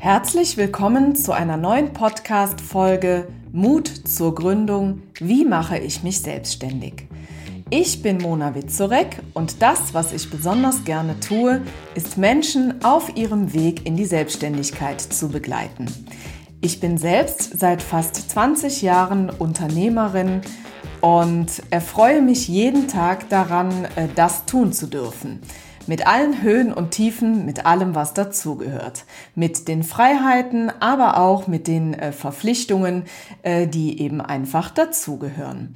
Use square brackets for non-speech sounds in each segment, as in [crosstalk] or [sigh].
Herzlich willkommen zu einer neuen Podcast-Folge Mut zur Gründung. Wie mache ich mich selbstständig? Ich bin Mona Witzorek und das, was ich besonders gerne tue, ist Menschen auf ihrem Weg in die Selbstständigkeit zu begleiten. Ich bin selbst seit fast 20 Jahren Unternehmerin und erfreue mich jeden Tag daran, äh, das tun zu dürfen. Mit allen Höhen und Tiefen, mit allem, was dazugehört. Mit den Freiheiten, aber auch mit den äh, Verpflichtungen, äh, die eben einfach dazugehören.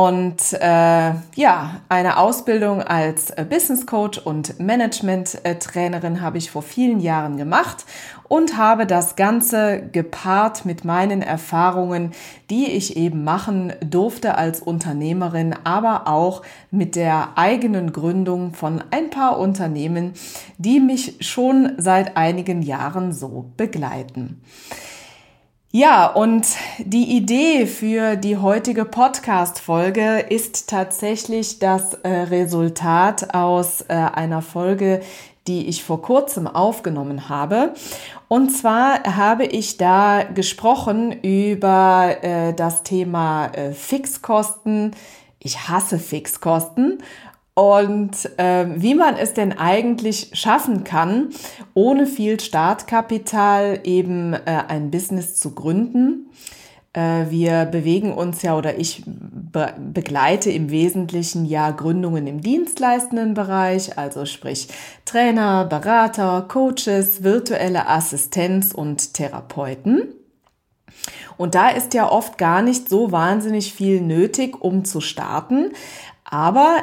Und äh, ja, eine Ausbildung als äh, Business Coach und Management Trainerin habe ich vor vielen Jahren gemacht und habe das Ganze gepaart mit meinen Erfahrungen, die ich eben machen durfte als Unternehmerin, aber auch mit der eigenen Gründung von ein paar Unternehmen, die mich schon seit einigen Jahren so begleiten. Ja, und die Idee für die heutige Podcast-Folge ist tatsächlich das äh, Resultat aus äh, einer Folge, die ich vor kurzem aufgenommen habe. Und zwar habe ich da gesprochen über äh, das Thema Fixkosten. Ich hasse Fixkosten und äh, wie man es denn eigentlich schaffen kann, ohne viel Startkapital eben äh, ein Business zu gründen. Äh, wir bewegen uns ja oder ich be begleite im Wesentlichen ja Gründungen im dienstleistenden Bereich, also sprich Trainer, Berater, Coaches, virtuelle Assistenz und Therapeuten. Und da ist ja oft gar nicht so wahnsinnig viel nötig, um zu starten. Aber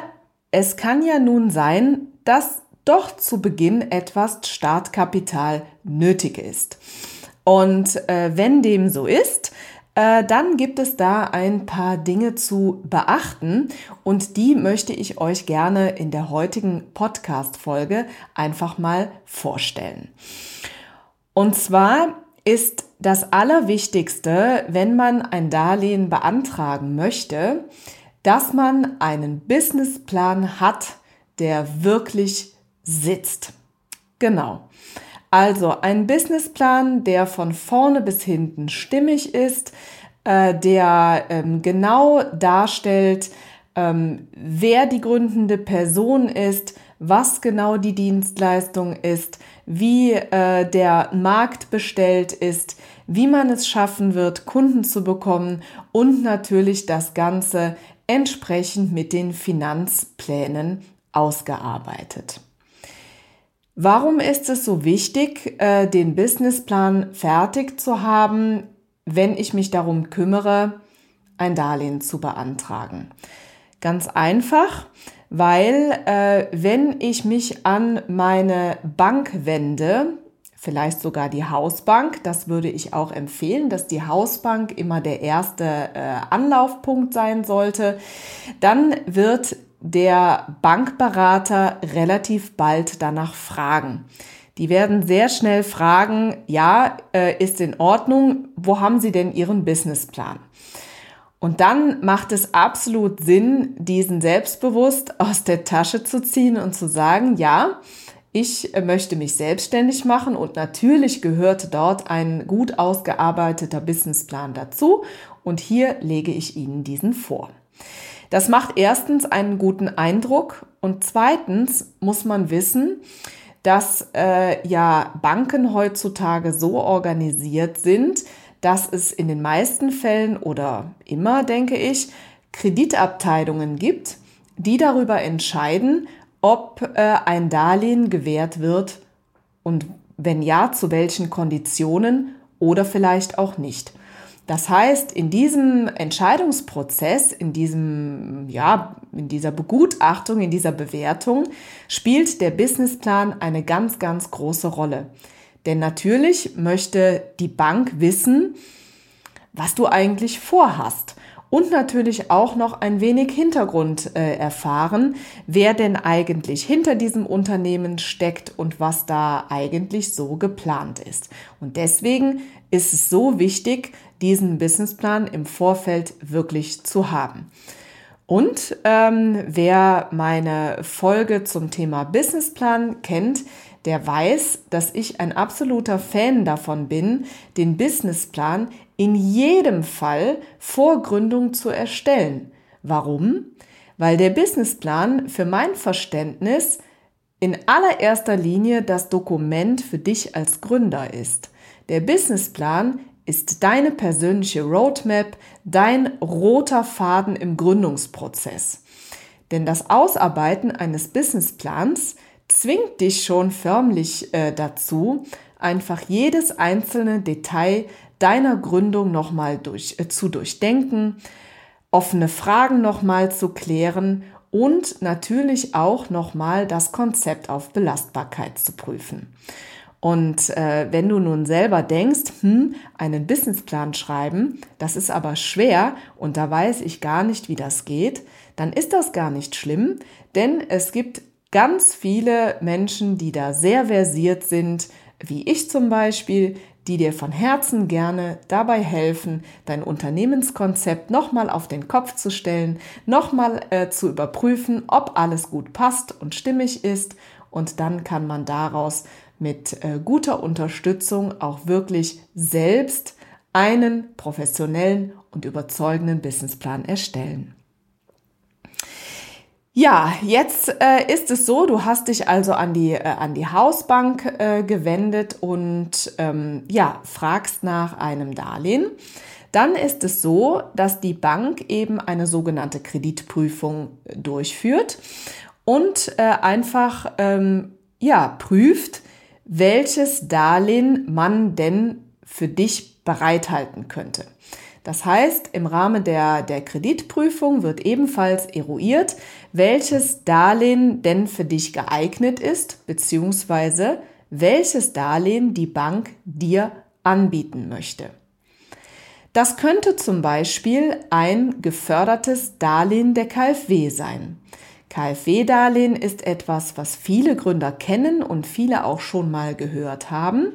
es kann ja nun sein, dass doch zu Beginn etwas Startkapital nötig ist. Und äh, wenn dem so ist, äh, dann gibt es da ein paar Dinge zu beachten und die möchte ich euch gerne in der heutigen Podcast-Folge einfach mal vorstellen. Und zwar ist das Allerwichtigste, wenn man ein Darlehen beantragen möchte, dass man einen Businessplan hat, der wirklich sitzt. Genau. Also ein Businessplan, der von vorne bis hinten stimmig ist, äh, der ähm, genau darstellt, ähm, wer die gründende Person ist, was genau die Dienstleistung ist, wie äh, der Markt bestellt ist, wie man es schaffen wird, Kunden zu bekommen und natürlich das Ganze entsprechend mit den Finanzplänen ausgearbeitet. Warum ist es so wichtig, äh, den Businessplan fertig zu haben, wenn ich mich darum kümmere, ein Darlehen zu beantragen? Ganz einfach, weil äh, wenn ich mich an meine Bank wende, vielleicht sogar die Hausbank. Das würde ich auch empfehlen, dass die Hausbank immer der erste äh, Anlaufpunkt sein sollte. Dann wird der Bankberater relativ bald danach fragen. Die werden sehr schnell fragen, ja, äh, ist in Ordnung, wo haben Sie denn Ihren Businessplan? Und dann macht es absolut Sinn, diesen selbstbewusst aus der Tasche zu ziehen und zu sagen, ja, ich äh, möchte mich selbstständig machen und natürlich gehört dort ein gut ausgearbeiteter Businessplan dazu und hier lege ich Ihnen diesen vor. Das macht erstens einen guten Eindruck und zweitens muss man wissen, dass äh, ja Banken heutzutage so organisiert sind, dass es in den meisten Fällen oder immer, denke ich, Kreditabteilungen gibt, die darüber entscheiden, ob äh, ein Darlehen gewährt wird und wenn ja, zu welchen Konditionen oder vielleicht auch nicht. Das heißt, in diesem Entscheidungsprozess, in diesem, ja, in dieser Begutachtung, in dieser Bewertung spielt der Businessplan eine ganz, ganz große Rolle. Denn natürlich möchte die Bank wissen, was du eigentlich vorhast und natürlich auch noch ein wenig Hintergrund äh, erfahren, wer denn eigentlich hinter diesem Unternehmen steckt und was da eigentlich so geplant ist. Und deswegen ist es so wichtig, diesen Businessplan im Vorfeld wirklich zu haben. Und ähm, wer meine Folge zum Thema Businessplan kennt, der weiß, dass ich ein absoluter Fan davon bin, den Businessplan in jedem Fall vor Gründung zu erstellen. Warum? Weil der Businessplan für mein Verständnis in allererster Linie das Dokument für dich als Gründer ist. Der Businessplan ist deine persönliche Roadmap, dein roter Faden im Gründungsprozess. Denn das Ausarbeiten eines Businessplans zwingt dich schon förmlich äh, dazu, einfach jedes einzelne Detail deiner Gründung nochmal durch, äh, zu durchdenken, offene Fragen nochmal zu klären und natürlich auch nochmal das Konzept auf Belastbarkeit zu prüfen. Und äh, wenn du nun selber denkst, hm, einen Businessplan schreiben, das ist aber schwer und da weiß ich gar nicht, wie das geht, dann ist das gar nicht schlimm, denn es gibt ganz viele Menschen, die da sehr versiert sind, wie ich zum Beispiel, die dir von Herzen gerne dabei helfen, dein Unternehmenskonzept nochmal auf den Kopf zu stellen, nochmal äh, zu überprüfen, ob alles gut passt und stimmig ist. Und dann kann man daraus mit äh, guter Unterstützung auch wirklich selbst einen professionellen und überzeugenden Businessplan erstellen. Ja, jetzt äh, ist es so, du hast dich also an die, äh, an die Hausbank äh, gewendet und ähm, ja, fragst nach einem Darlehen. Dann ist es so, dass die Bank eben eine sogenannte Kreditprüfung durchführt und äh, einfach ähm, ja, prüft, welches Darlehen man denn für dich bereithalten könnte. Das heißt, im Rahmen der, der Kreditprüfung wird ebenfalls eruiert, welches Darlehen denn für dich geeignet ist, beziehungsweise welches Darlehen die Bank dir anbieten möchte. Das könnte zum Beispiel ein gefördertes Darlehen der KfW sein. KfW-Darlehen ist etwas, was viele Gründer kennen und viele auch schon mal gehört haben.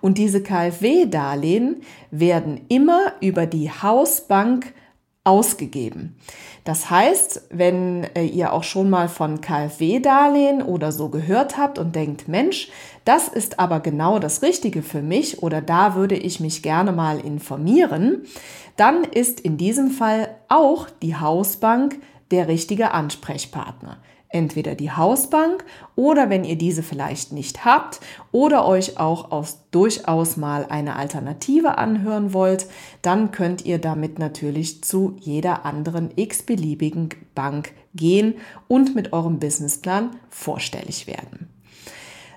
Und diese KfW-Darlehen werden immer über die Hausbank ausgegeben. Das heißt, wenn äh, ihr auch schon mal von KfW-Darlehen oder so gehört habt und denkt, Mensch, das ist aber genau das Richtige für mich oder da würde ich mich gerne mal informieren, dann ist in diesem Fall auch die Hausbank der richtige Ansprechpartner. Entweder die Hausbank oder wenn ihr diese vielleicht nicht habt oder euch auch aus durchaus mal eine Alternative anhören wollt, dann könnt ihr damit natürlich zu jeder anderen x-beliebigen Bank gehen und mit eurem Businessplan vorstellig werden.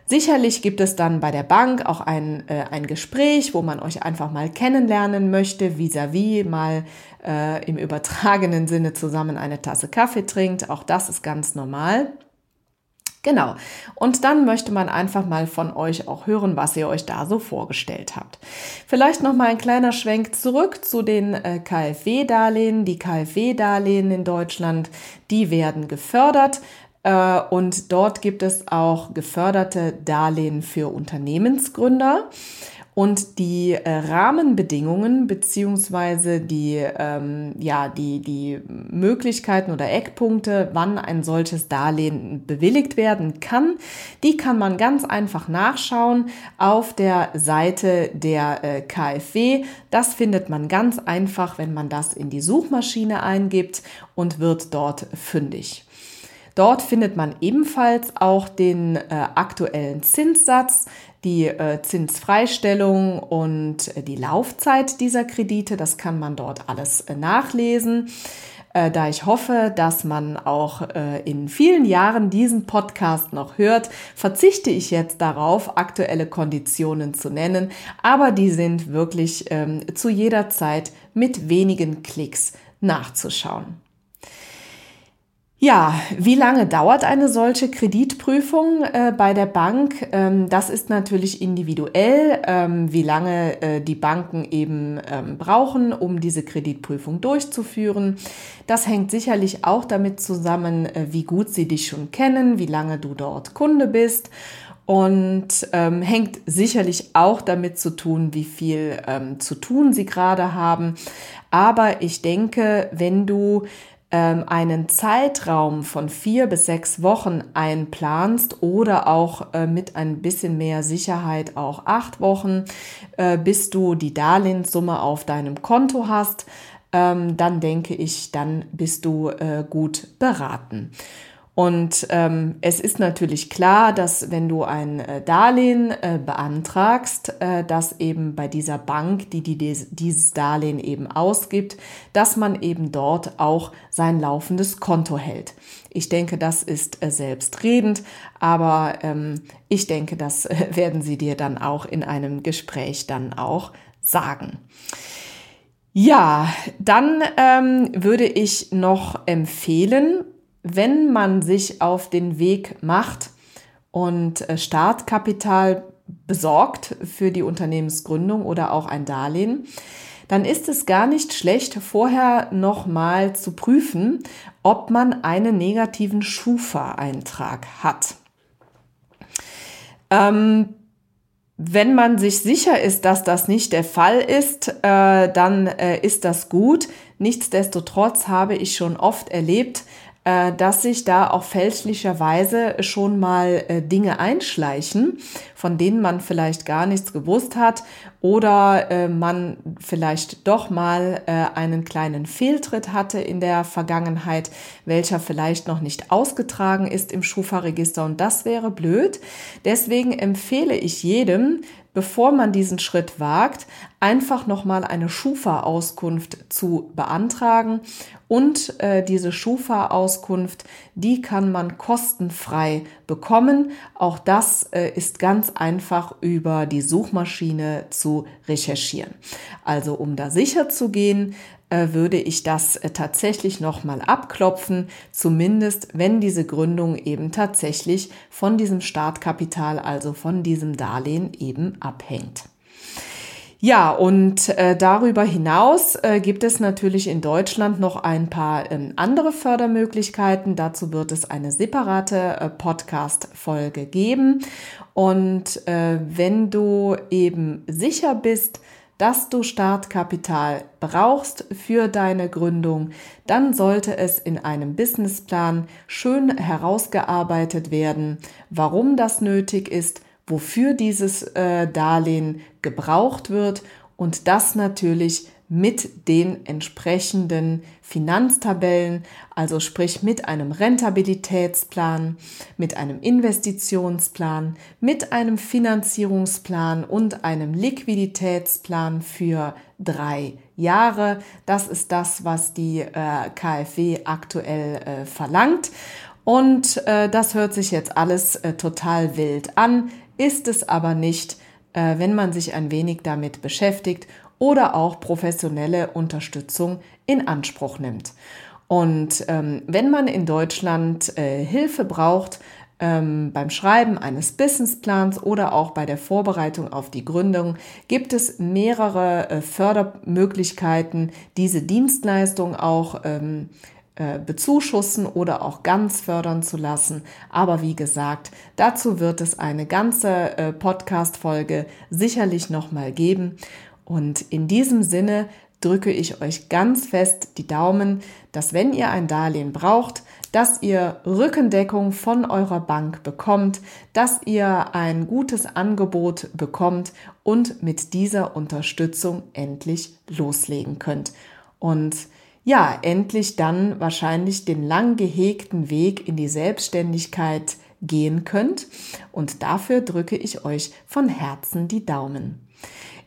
Sicherlich gibt es dann bei der Bank auch ein, äh, ein Gespräch, wo man euch einfach mal kennenlernen möchte, vis-à-vis -vis mal äh, im übertragenen Sinne zusammen eine Tasse Kaffee trinkt. Auch das ist ganz normal. Genau. Und dann möchte man einfach mal von euch auch hören, was ihr euch da so vorgestellt habt. Vielleicht noch mal ein kleiner Schwenk zurück zu den äh, KfW-Darlehen. Die KfW-Darlehen in Deutschland, die werden gefördert und dort gibt es auch geförderte Darlehen für Unternehmensgründer. Und die äh, Rahmenbedingungen beziehungsweise die, ähm, ja, die, die Möglichkeiten oder Eckpunkte, wann ein solches Darlehen bewilligt werden kann, die kann man ganz einfach nachschauen auf der Seite der äh, KfW. Das findet man ganz einfach, wenn man das in die Suchmaschine eingibt und wird dort fündig. Dort findet man ebenfalls auch den äh, aktuellen Zinssatz, die äh, Zinsfreistellung und äh, die Laufzeit dieser Kredite. Das kann man dort alles äh, nachlesen. Äh, da ich hoffe, dass man auch äh, in vielen Jahren diesen Podcast noch hört, verzichte ich jetzt darauf, aktuelle Konditionen zu nennen, aber die sind wirklich ähm, zu jeder Zeit mit wenigen Klicks nachzuschauen. Ja, wie lange dauert eine solche Kreditprüfung äh, bei der Bank? Ähm, das ist natürlich individuell, ähm, wie lange äh, die Banken eben ähm, brauchen, um diese Kreditprüfung durchzuführen. Das hängt sicherlich auch damit zusammen, äh, wie gut sie dich schon kennen, wie lange du dort Kunde bist und ähm, hängt sicherlich auch damit zu tun, wie viel ähm, zu tun sie gerade haben. Aber ich denke, wenn du ähm, einen Zeitraum von vier bis sechs Wochen einplanst oder auch äh, mit ein bisschen mehr Sicherheit auch acht Wochen, äh, bis du die Darlehenssumme auf deinem Konto hast, ähm, dann denke ich, dann bist du äh, gut beraten. Und ähm, es ist natürlich klar, dass wenn du ein äh, Darlehen äh, beantragst, äh, dass eben bei dieser Bank, die, die dieses Darlehen eben ausgibt, dass man eben dort auch sein laufendes Konto hält. Ich denke, das ist äh, selbstredend, aber ähm, ich denke, das äh, [laughs] werden sie dir dann auch in einem Gespräch dann auch sagen. Ja, dann ähm, würde ich noch empfehlen, wenn man sich auf den Weg macht und äh, Startkapital besorgt für die Unternehmensgründung oder auch ein Darlehen, dann ist es gar nicht schlecht, vorher nochmal zu prüfen, ob man einen negativen Schufa-Eintrag hat. Ähm, wenn man sich sicher ist, dass das nicht der Fall ist, äh, dann äh, ist das gut. Nichtsdestotrotz habe ich schon oft erlebt, dass sich da auch fälschlicherweise schon mal äh, Dinge einschleichen, von denen man vielleicht gar nichts gewusst hat oder äh, man vielleicht doch mal einen kleinen Fehltritt hatte in der Vergangenheit, welcher vielleicht noch nicht ausgetragen ist im Schufa-Register und das wäre blöd. Deswegen empfehle ich jedem, bevor man diesen Schritt wagt, einfach nochmal eine Schufa-Auskunft zu beantragen. Und äh, diese Schufa-Auskunft, die kann man kostenfrei bekommen. Auch das äh, ist ganz einfach über die Suchmaschine zu recherchieren. Also um da sicher zu gehen, äh, würde ich das äh, tatsächlich nochmal abklopfen, zumindest wenn diese Gründung eben tatsächlich von diesem Startkapital, also von diesem Darlehen eben abhängt. Ja, und äh, darüber hinaus äh, gibt es natürlich in Deutschland noch ein paar ähm, andere Fördermöglichkeiten. Dazu wird es eine separate äh, Podcast-Folge geben. Und äh, wenn du eben sicher bist, dass du Startkapital brauchst für deine Gründung, dann sollte es in einem Businessplan schön herausgearbeitet werden, warum das nötig ist, wofür dieses äh, Darlehen gebraucht wird und das natürlich mit den entsprechenden Finanztabellen, also sprich mit einem Rentabilitätsplan, mit einem Investitionsplan, mit einem Finanzierungsplan und einem Liquiditätsplan für drei Jahre. Das ist das, was die äh, KfW aktuell äh, verlangt. Und äh, das hört sich jetzt alles äh, total wild an, ist es aber nicht, äh, wenn man sich ein wenig damit beschäftigt oder auch professionelle Unterstützung in Anspruch nimmt. Und ähm, wenn man in Deutschland äh, Hilfe braucht ähm, beim Schreiben eines Businessplans oder auch bei der Vorbereitung auf die Gründung, gibt es mehrere äh, Fördermöglichkeiten, diese Dienstleistung auch ähm, äh, bezuschussen oder auch ganz fördern zu lassen. Aber wie gesagt, dazu wird es eine ganze äh, Podcast-Folge sicherlich nochmal geben. Und in diesem Sinne drücke ich euch ganz fest die Daumen, dass wenn ihr ein Darlehen braucht, dass ihr Rückendeckung von eurer Bank bekommt, dass ihr ein gutes Angebot bekommt und mit dieser Unterstützung endlich loslegen könnt. Und ja, endlich dann wahrscheinlich den lang gehegten Weg in die Selbstständigkeit gehen könnt. Und dafür drücke ich euch von Herzen die Daumen.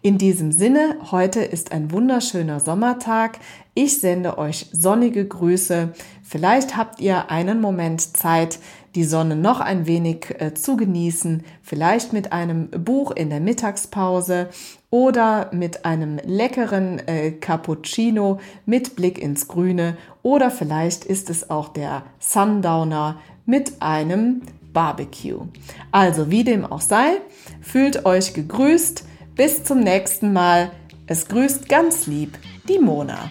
In diesem Sinne, heute ist ein wunderschöner Sommertag. Ich sende euch sonnige Grüße. Vielleicht habt ihr einen Moment Zeit, die Sonne noch ein wenig äh, zu genießen, vielleicht mit einem Buch in der Mittagspause oder mit einem leckeren äh, Cappuccino mit Blick ins Grüne oder vielleicht ist es auch der Sundowner mit einem Barbecue. Also wie dem auch sei, fühlt euch gegrüßt. Bis zum nächsten Mal. Es grüßt ganz lieb die Mona.